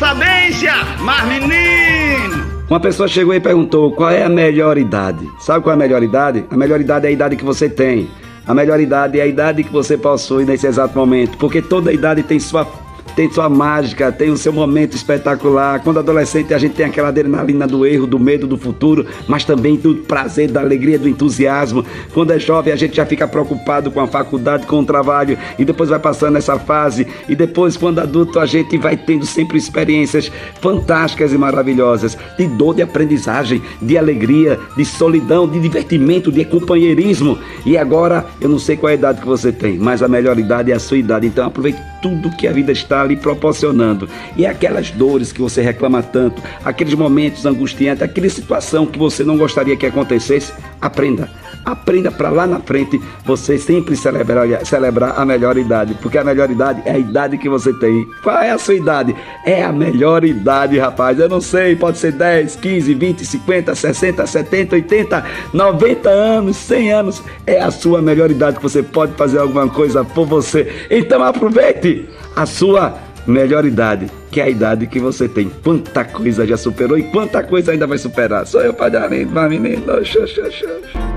sabência, mas menino! Uma pessoa chegou e perguntou qual é a melhor idade. Sabe qual é a melhor idade? A melhor idade é a idade que você tem. A melhor idade é a idade que você possui nesse exato momento, porque toda idade tem sua tem sua mágica, tem o seu momento espetacular. Quando adolescente a gente tem aquela adrenalina do erro, do medo do futuro, mas também do prazer, da alegria, do entusiasmo. Quando é jovem a gente já fica preocupado com a faculdade, com o trabalho e depois vai passando essa fase e depois quando adulto a gente vai tendo sempre experiências fantásticas e maravilhosas de dor, de aprendizagem, de alegria, de solidão, de divertimento, de companheirismo. E agora eu não sei qual é a idade que você tem, mas a melhor idade é a sua idade. Então aproveite tudo que a vida está lhe proporcionando. E aquelas dores que você reclama tanto, aqueles momentos angustiantes, aquela situação que você não gostaria que acontecesse, aprenda. Aprenda para lá na frente você sempre celebrar, celebrar a melhor idade, porque a melhor idade é a idade que você tem. Qual é a sua idade? É a melhor idade, rapaz. Eu não sei, pode ser 10, 15, 20, 50, 60, 70, 80, 90 anos, 100 anos. É a sua melhor idade que você pode fazer alguma coisa por você. Então aproveite a sua melhor idade, que é a idade que você tem. Quanta coisa já superou e quanta coisa ainda vai superar. Sou eu, Padre Arlindo, menino. Xô, xô, xô.